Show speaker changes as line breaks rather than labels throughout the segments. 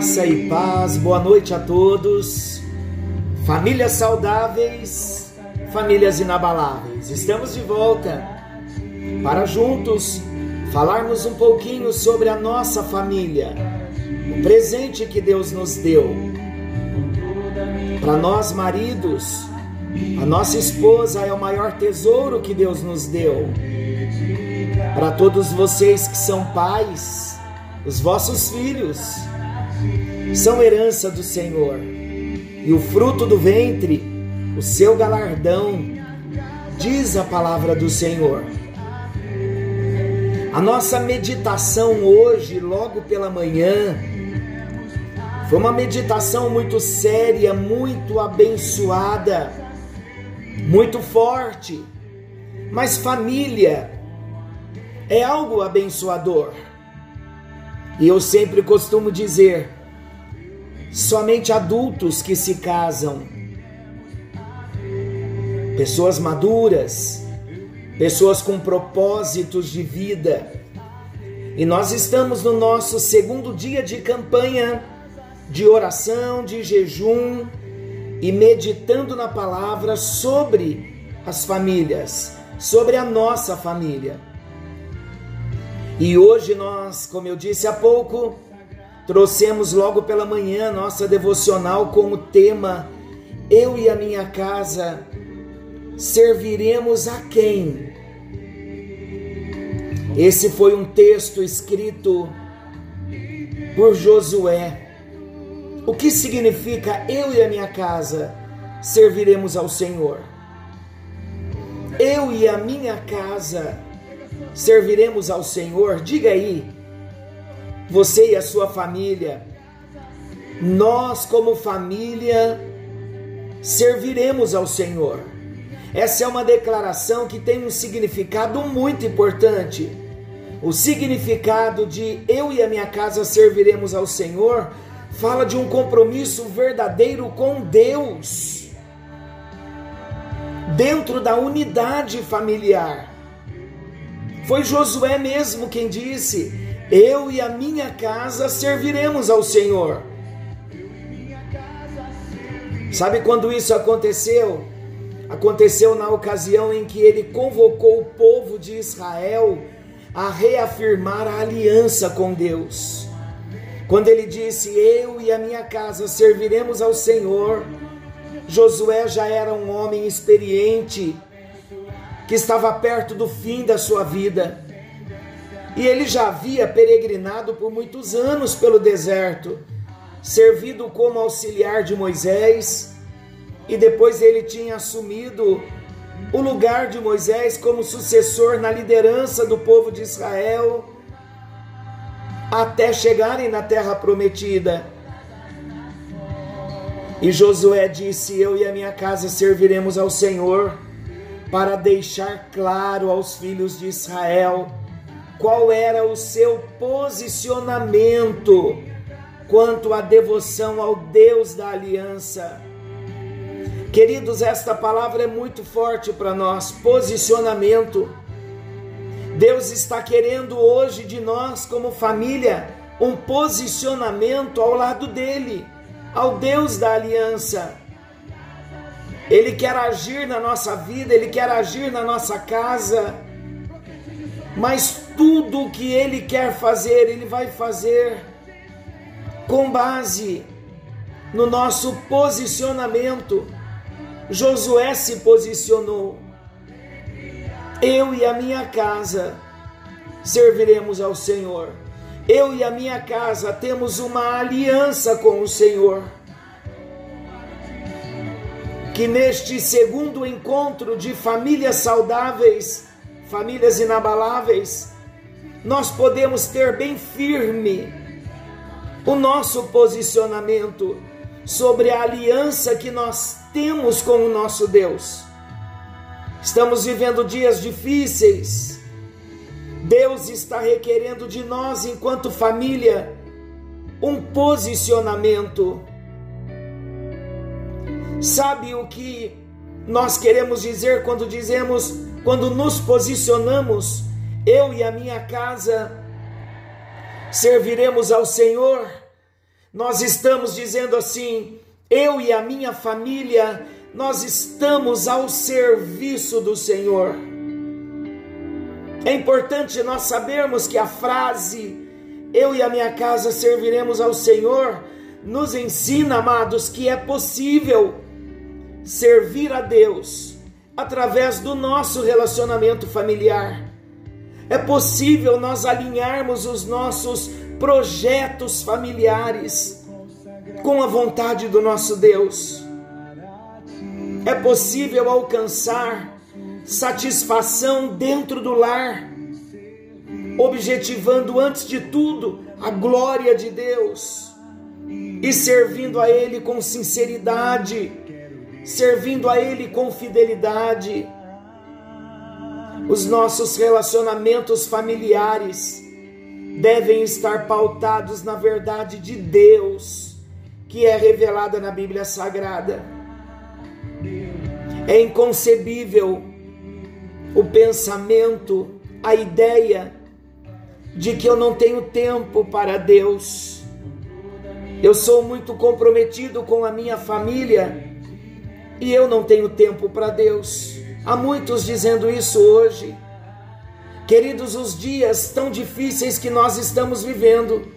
Graça e paz, boa noite a todos. Famílias saudáveis, famílias inabaláveis. Estamos de volta para juntos falarmos um pouquinho sobre a nossa família, o presente que Deus nos deu. Para nós, maridos, a nossa esposa é o maior tesouro que Deus nos deu. Para todos vocês que são pais, os vossos filhos são herança do Senhor. E o fruto do ventre, o seu galardão, diz a palavra do Senhor. A nossa meditação hoje, logo pela manhã, foi uma meditação muito séria, muito abençoada, muito forte. Mas família é algo abençoador. E eu sempre costumo dizer: somente adultos que se casam, pessoas maduras, pessoas com propósitos de vida. E nós estamos no nosso segundo dia de campanha de oração, de jejum e meditando na palavra sobre as famílias, sobre a nossa família. E hoje nós, como eu disse há pouco, trouxemos logo pela manhã nossa devocional com o tema Eu e a minha casa serviremos a quem? Esse foi um texto escrito por Josué. O que significa eu e a minha casa serviremos ao Senhor? Eu e a minha casa serviremos ao Senhor? Diga aí, você e a sua família, nós como família serviremos ao Senhor. Essa é uma declaração que tem um significado muito importante. O significado de eu e a minha casa serviremos ao Senhor fala de um compromisso verdadeiro com Deus, dentro da unidade familiar. Foi Josué mesmo quem disse: Eu e a minha casa serviremos ao Senhor. Sabe quando isso aconteceu? Aconteceu na ocasião em que ele convocou o povo de Israel a reafirmar a aliança com Deus. Quando ele disse: Eu e a minha casa serviremos ao Senhor, Josué já era um homem experiente, que estava perto do fim da sua vida. E ele já havia peregrinado por muitos anos pelo deserto, servido como auxiliar de Moisés e depois ele tinha assumido o lugar de Moisés como sucessor na liderança do povo de Israel até chegarem na terra prometida. E Josué disse: Eu e a minha casa serviremos ao Senhor, para deixar claro aos filhos de Israel qual era o seu posicionamento quanto à devoção ao Deus da aliança. Queridos, esta palavra é muito forte para nós. Posicionamento. Deus está querendo hoje de nós, como família, um posicionamento ao lado dele, ao Deus da aliança. Ele quer agir na nossa vida, ele quer agir na nossa casa, mas tudo que ele quer fazer, ele vai fazer com base no nosso posicionamento Josué se posicionou. Eu e a minha casa serviremos ao Senhor. Eu e a minha casa temos uma aliança com o Senhor. Que neste segundo encontro de famílias saudáveis, famílias inabaláveis, nós podemos ter bem firme o nosso posicionamento sobre a aliança que nós temos com o nosso Deus. Estamos vivendo dias difíceis, Deus está requerendo de nós, enquanto família, um posicionamento. Sabe o que nós queremos dizer quando dizemos, quando nos posicionamos, eu e a minha casa serviremos ao Senhor? Nós estamos dizendo assim, eu e a minha família, nós estamos ao serviço do Senhor. É importante nós sabermos que a frase eu e a minha casa serviremos ao Senhor nos ensina, amados, que é possível servir a Deus através do nosso relacionamento familiar. É possível nós alinharmos os nossos projetos familiares com a vontade do nosso Deus. É possível alcançar satisfação dentro do lar, objetivando antes de tudo a glória de Deus e servindo a Ele com sinceridade, servindo a Ele com fidelidade. Os nossos relacionamentos familiares devem estar pautados na verdade de Deus, que é revelada na Bíblia Sagrada. É inconcebível o pensamento, a ideia de que eu não tenho tempo para Deus. Eu sou muito comprometido com a minha família e eu não tenho tempo para Deus. Há muitos dizendo isso hoje. Queridos, os dias tão difíceis que nós estamos vivendo,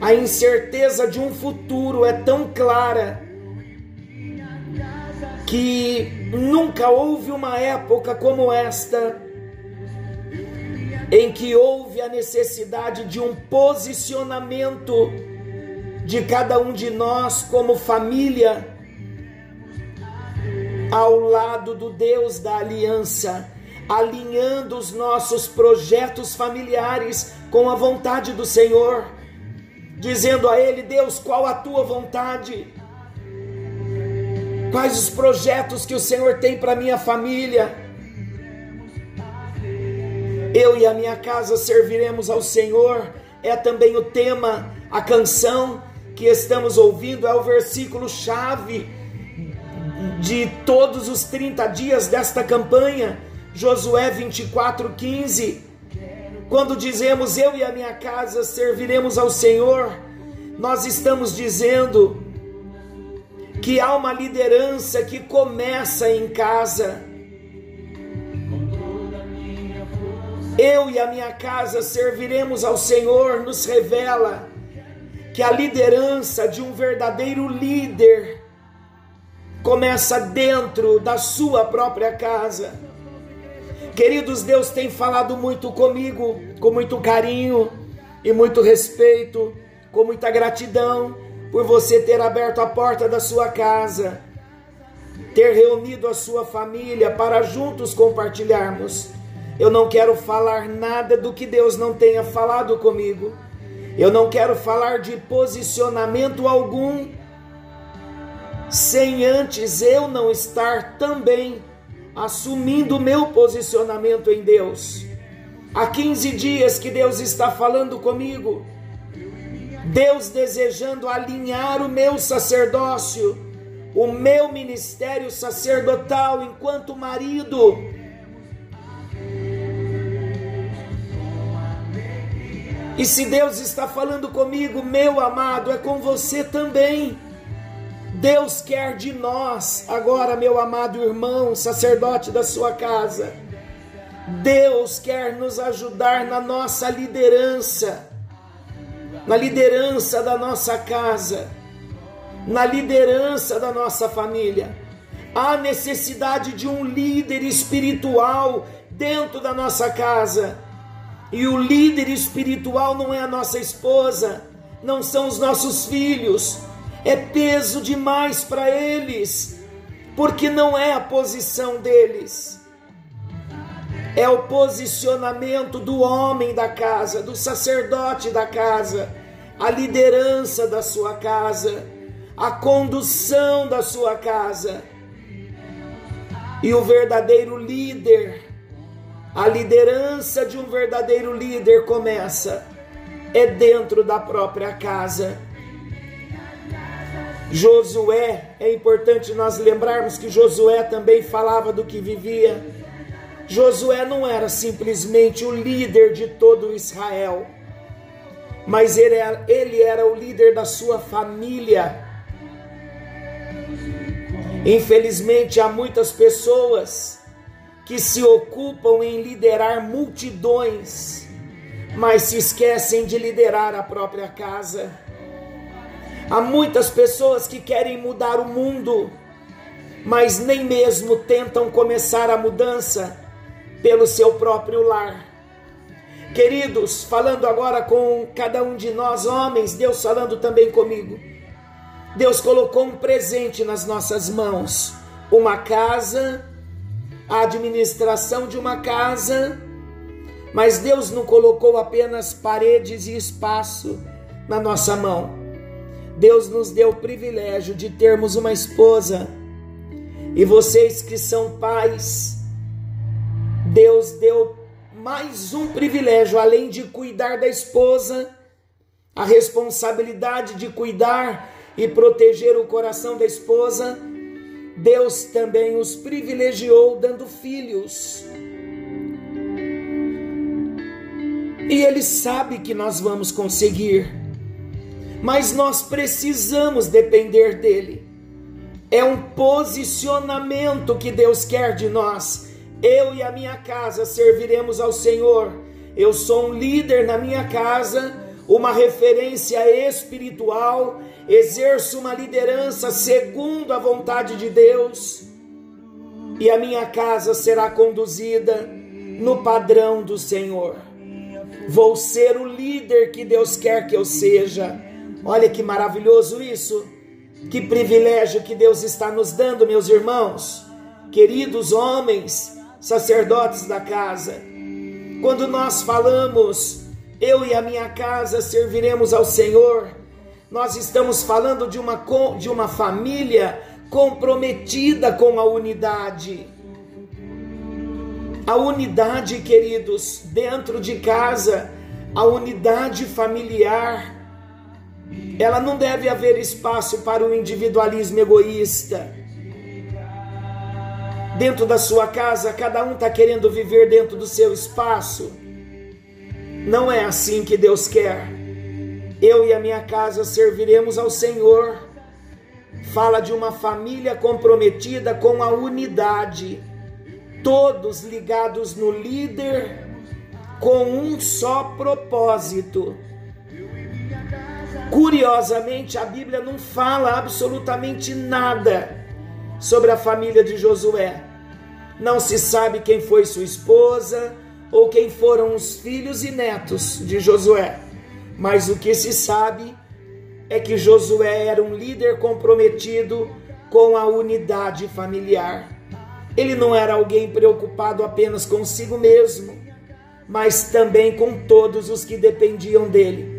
a incerteza de um futuro é tão clara que nunca houve uma época como esta em que houve a necessidade de um posicionamento de cada um de nós como família ao lado do Deus da aliança alinhando os nossos projetos familiares com a vontade do Senhor, dizendo a Ele: Deus, qual a tua vontade? Quais os projetos que o Senhor tem para minha família? Eu e a minha casa serviremos ao Senhor. É também o tema, a canção que estamos ouvindo, é o versículo chave de todos os 30 dias desta campanha Josué 24, 15. Quando dizemos eu e a minha casa serviremos ao Senhor, nós estamos dizendo que há uma liderança que começa em casa. Eu e a minha casa serviremos ao Senhor, nos revela que a liderança de um verdadeiro líder começa dentro da sua própria casa. Queridos, Deus tem falado muito comigo, com muito carinho e muito respeito, com muita gratidão por você ter aberto a porta da sua casa, ter reunido a sua família para juntos compartilharmos. Eu não quero falar nada do que Deus não tenha falado comigo. Eu não quero falar de posicionamento algum sem antes eu não estar também assumindo o meu posicionamento em Deus. Há 15 dias que Deus está falando comigo. Deus desejando alinhar o meu sacerdócio, o meu ministério sacerdotal enquanto marido. E se Deus está falando comigo, meu amado, é com você também. Deus quer de nós, agora, meu amado irmão, sacerdote da sua casa, Deus quer nos ajudar na nossa liderança, na liderança da nossa casa, na liderança da nossa família. Há necessidade de um líder espiritual dentro da nossa casa. E o líder espiritual não é a nossa esposa, não são os nossos filhos, é peso demais para eles, porque não é a posição deles, é o posicionamento do homem da casa, do sacerdote da casa, a liderança da sua casa, a condução da sua casa. E o verdadeiro líder A liderança de um verdadeiro líder começa é dentro da própria casa. Josué, é importante nós lembrarmos que Josué também falava do que vivia. Josué não era simplesmente o líder de todo Israel, mas ele era, ele era o líder da sua família. Infelizmente, há muitas pessoas que se ocupam em liderar multidões, mas se esquecem de liderar a própria casa. Há muitas pessoas que querem mudar o mundo, mas nem mesmo tentam começar a mudança pelo seu próprio lar. Queridos, falando agora com cada um de nós, homens, Deus falando também comigo. Deus colocou um presente nas nossas mãos: uma casa a administração de uma casa, mas Deus não colocou apenas paredes e espaço na nossa mão. Deus nos deu o privilégio de termos uma esposa. E vocês que são pais, Deus deu mais um privilégio, além de cuidar da esposa, a responsabilidade de cuidar e proteger o coração da esposa Deus também os privilegiou dando filhos. E Ele sabe que nós vamos conseguir, mas nós precisamos depender dEle. É um posicionamento que Deus quer de nós. Eu e a minha casa serviremos ao Senhor. Eu sou um líder na minha casa, uma referência espiritual exerço uma liderança segundo a vontade de Deus, e a minha casa será conduzida no padrão do Senhor. Vou ser o líder que Deus quer que eu seja. Olha que maravilhoso isso. Que privilégio que Deus está nos dando, meus irmãos, queridos homens, sacerdotes da casa. Quando nós falamos, eu e a minha casa serviremos ao Senhor, nós estamos falando de uma, de uma família comprometida com a unidade. A unidade, queridos, dentro de casa, a unidade familiar, ela não deve haver espaço para o individualismo egoísta. Dentro da sua casa, cada um está querendo viver dentro do seu espaço. Não é assim que Deus quer. Eu e a minha casa serviremos ao Senhor. Fala de uma família comprometida com a unidade, todos ligados no líder, com um só propósito. Curiosamente, a Bíblia não fala absolutamente nada sobre a família de Josué. Não se sabe quem foi sua esposa ou quem foram os filhos e netos de Josué. Mas o que se sabe é que Josué era um líder comprometido com a unidade familiar. Ele não era alguém preocupado apenas consigo mesmo, mas também com todos os que dependiam dele.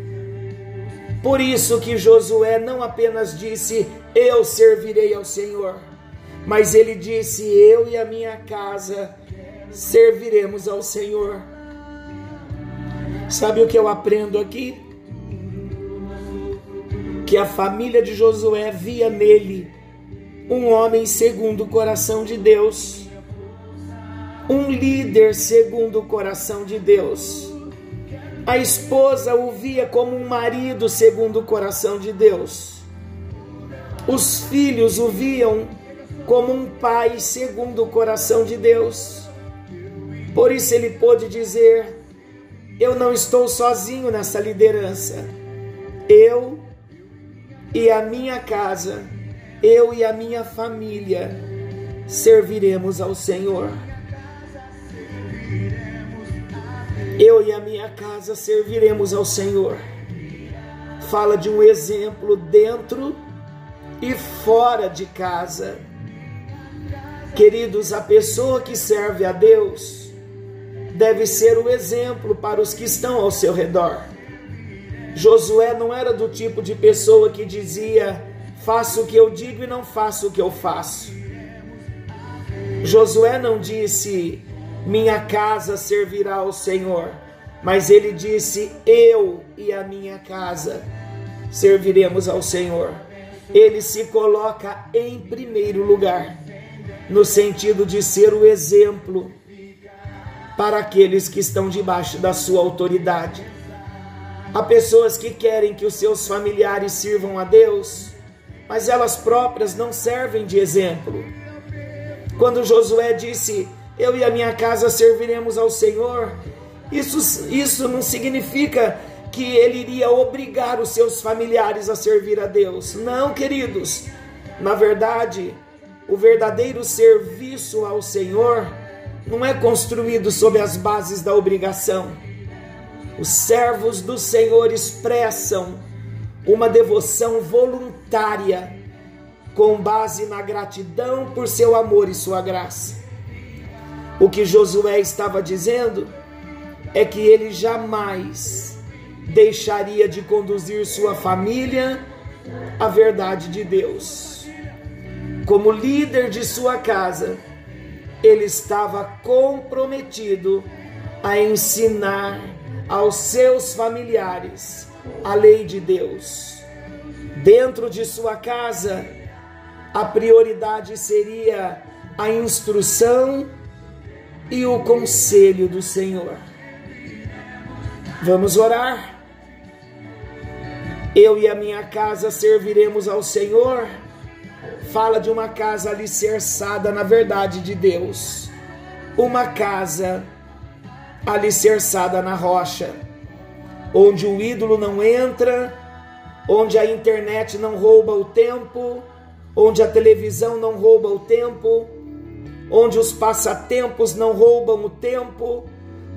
Por isso que Josué não apenas disse: Eu servirei ao Senhor, mas ele disse: Eu e a minha casa serviremos ao Senhor. Sabe o que eu aprendo aqui? que a família de Josué via nele um homem segundo o coração de Deus, um líder segundo o coração de Deus. A esposa o via como um marido segundo o coração de Deus. Os filhos o viam como um pai segundo o coração de Deus. Por isso ele pôde dizer: Eu não estou sozinho nessa liderança. Eu e a minha casa, eu e a minha família serviremos ao Senhor. Eu e a minha casa serviremos ao Senhor. Fala de um exemplo dentro e fora de casa. Queridos, a pessoa que serve a Deus deve ser o exemplo para os que estão ao seu redor. Josué não era do tipo de pessoa que dizia: faço o que eu digo e não faço o que eu faço. Josué não disse: minha casa servirá ao Senhor. Mas ele disse: Eu e a minha casa serviremos ao Senhor. Ele se coloca em primeiro lugar, no sentido de ser o exemplo para aqueles que estão debaixo da sua autoridade. Há pessoas que querem que os seus familiares sirvam a Deus, mas elas próprias não servem de exemplo. Quando Josué disse: Eu e a minha casa serviremos ao Senhor, isso, isso não significa que ele iria obrigar os seus familiares a servir a Deus. Não, queridos. Na verdade, o verdadeiro serviço ao Senhor não é construído sob as bases da obrigação. Os servos do Senhor expressam uma devoção voluntária com base na gratidão por seu amor e sua graça. O que Josué estava dizendo é que ele jamais deixaria de conduzir sua família à verdade de Deus. Como líder de sua casa, ele estava comprometido a ensinar aos seus familiares a lei de Deus. Dentro de sua casa, a prioridade seria a instrução e o conselho do Senhor. Vamos orar. Eu e a minha casa serviremos ao Senhor fala de uma casa alicerçada na verdade de Deus, uma casa alicerçada na rocha, onde o ídolo não entra, onde a internet não rouba o tempo, onde a televisão não rouba o tempo, onde os passatempos não roubam o tempo,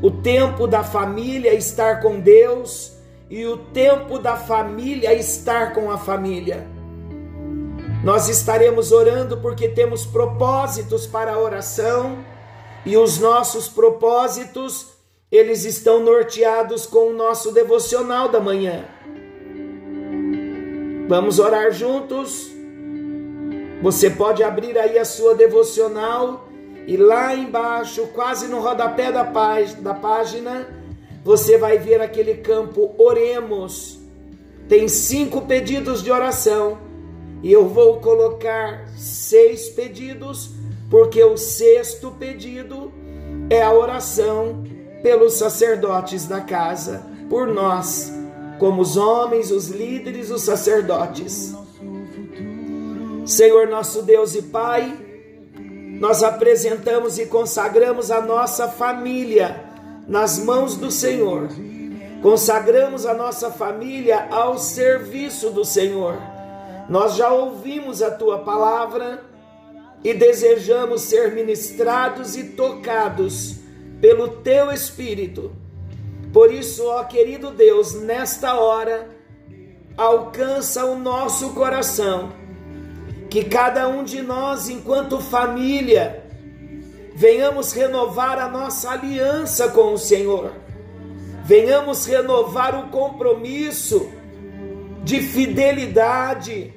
o tempo da família estar com Deus e o tempo da família estar com a família. Nós estaremos orando porque temos propósitos para a oração e os nossos propósitos, eles estão norteados com o nosso devocional da manhã. Vamos orar juntos? Você pode abrir aí a sua devocional e lá embaixo, quase no rodapé da, da página, você vai ver aquele campo Oremos. Tem cinco pedidos de oração e eu vou colocar seis pedidos, porque o sexto pedido é a oração pelos sacerdotes da casa, por nós, como os homens, os líderes, os sacerdotes. Senhor nosso Deus e Pai, nós apresentamos e consagramos a nossa família nas mãos do Senhor. Consagramos a nossa família ao serviço do Senhor nós já ouvimos a tua palavra e desejamos ser ministrados e tocados pelo teu Espírito. Por isso, ó querido Deus, nesta hora, alcança o nosso coração, que cada um de nós, enquanto família, venhamos renovar a nossa aliança com o Senhor, venhamos renovar o compromisso de fidelidade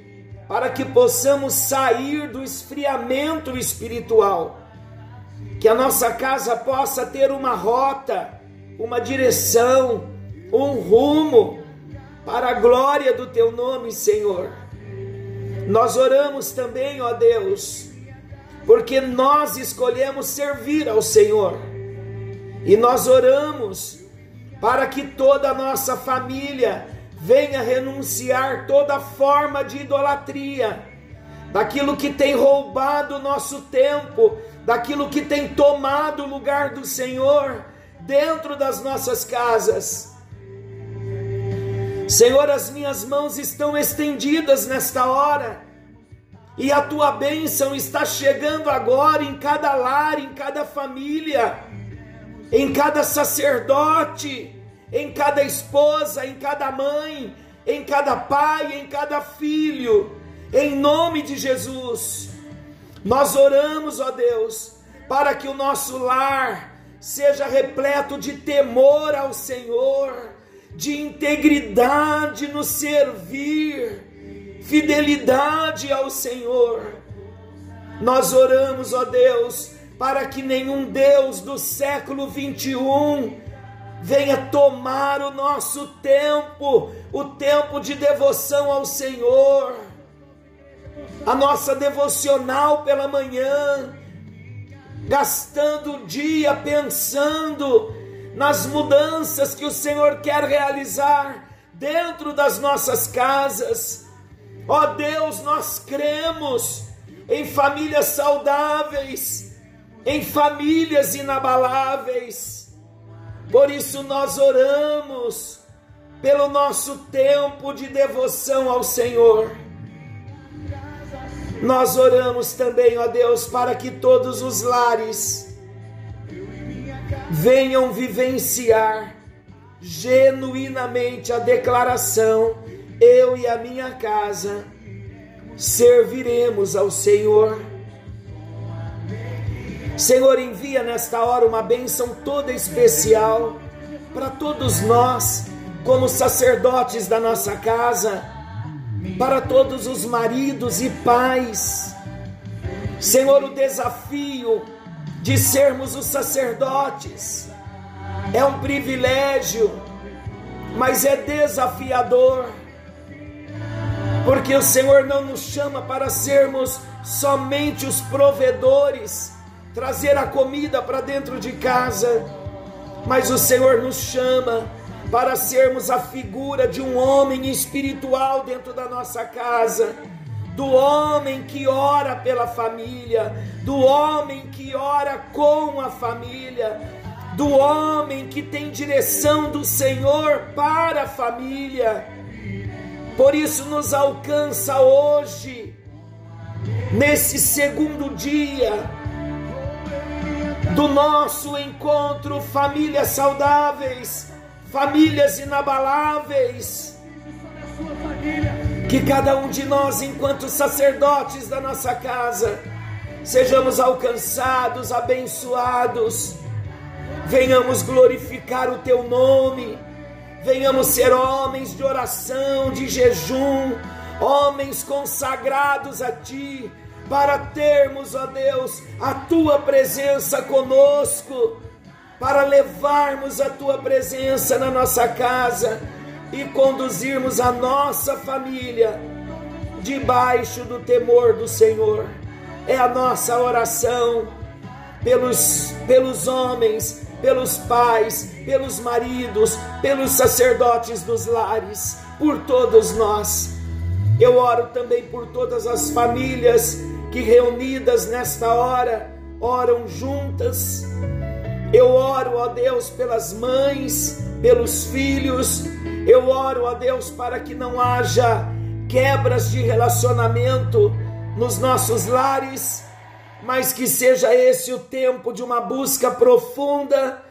para que possamos sair do esfriamento espiritual, que a nossa casa possa ter uma rota, uma direção, um rumo para a glória do teu nome, Senhor. Nós oramos também, ó Deus, porque nós escolhemos servir ao Senhor. E nós oramos para que toda a nossa família venha renunciar toda forma de idolatria, daquilo que tem roubado o nosso tempo, daquilo que tem tomado o lugar do Senhor dentro das nossas casas. Senhor, as minhas mãos estão estendidas nesta hora. E a tua bênção está chegando agora em cada lar, em cada família, em cada sacerdote, em cada esposa, em cada mãe, em cada pai, em cada filho, em nome de Jesus. Nós oramos, ó Deus, para que o nosso lar seja repleto de temor ao Senhor, de integridade no servir, fidelidade ao Senhor. Nós oramos, ó Deus, para que nenhum Deus do século 21 venha tomar o nosso tempo, o tempo de devoção ao Senhor, a nossa devocional pela manhã, gastando o dia pensando nas mudanças que o Senhor quer realizar dentro das nossas casas. Ó Deus, nós cremos em famílias saudáveis, em famílias inabaláveis. Por isso nós oramos pelo nosso tempo de devoção ao Senhor. Nós oramos também, ó Deus, para que todos os lares venham vivenciar genuinamente a declaração: eu e a minha casa serviremos ao Senhor. Senhor, envia nesta hora uma bênção toda especial para todos nós, como sacerdotes da nossa casa, para todos os maridos e pais. Senhor, o desafio de sermos os sacerdotes. É um privilégio, mas é desafiador porque o Senhor não nos chama para sermos somente os provedores, trazer a comida para dentro de casa, mas o Senhor nos chama para sermos a figura de um homem espiritual dentro da nossa casa, do homem que ora pela família, do homem que ora com a família, do homem que tem direção do Senhor para a família por isso nos alcança hoje, nesse segundo dia do nosso encontro, famílias saudáveis, famílias inabaláveis. Que cada um de nós, enquanto sacerdotes da nossa casa, sejamos alcançados, abençoados, venhamos glorificar o Teu nome. Venhamos ser homens de oração, de jejum, homens consagrados a Ti, para termos, ó Deus, a Tua presença conosco, para levarmos a Tua presença na nossa casa e conduzirmos a nossa família debaixo do temor do Senhor. É a nossa oração pelos, pelos homens pelos pais, pelos maridos, pelos sacerdotes dos lares, por todos nós. Eu oro também por todas as famílias que reunidas nesta hora oram juntas. Eu oro, ó Deus, pelas mães, pelos filhos. Eu oro, ó Deus, para que não haja quebras de relacionamento nos nossos lares mas que seja esse o tempo de uma busca profunda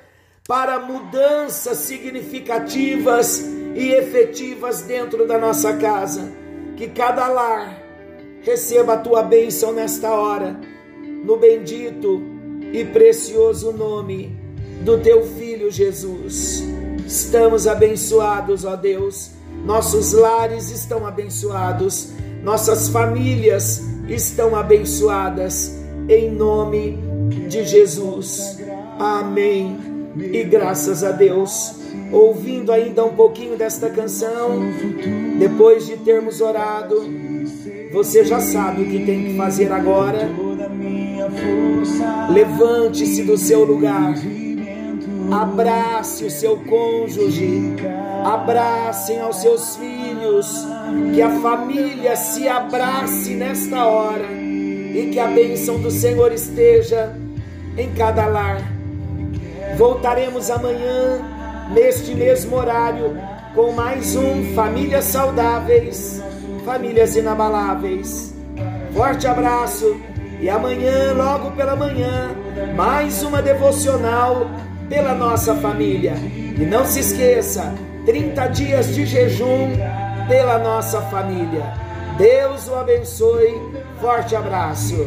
para mudanças significativas e efetivas dentro da nossa casa. Que cada lar receba a tua bênção nesta hora, no bendito e precioso nome do teu filho Jesus. Estamos abençoados, ó Deus. Nossos lares estão abençoados, nossas famílias estão abençoadas em nome de Jesus. Amém. E graças a Deus. Ouvindo ainda um pouquinho desta canção, depois de termos orado, você já sabe o que tem que fazer agora. Levante-se do seu lugar. Abrace o seu cônjuge. Abracem aos seus filhos. Que a família se abrace nesta hora e que a bênção do Senhor esteja em cada lar. Voltaremos amanhã, neste mesmo horário, com mais um Famílias Saudáveis, Famílias Inabaláveis. Forte abraço e amanhã, logo pela manhã, mais uma devocional pela nossa família. E não se esqueça, 30 dias de jejum pela nossa família. Deus o abençoe. Forte abraço.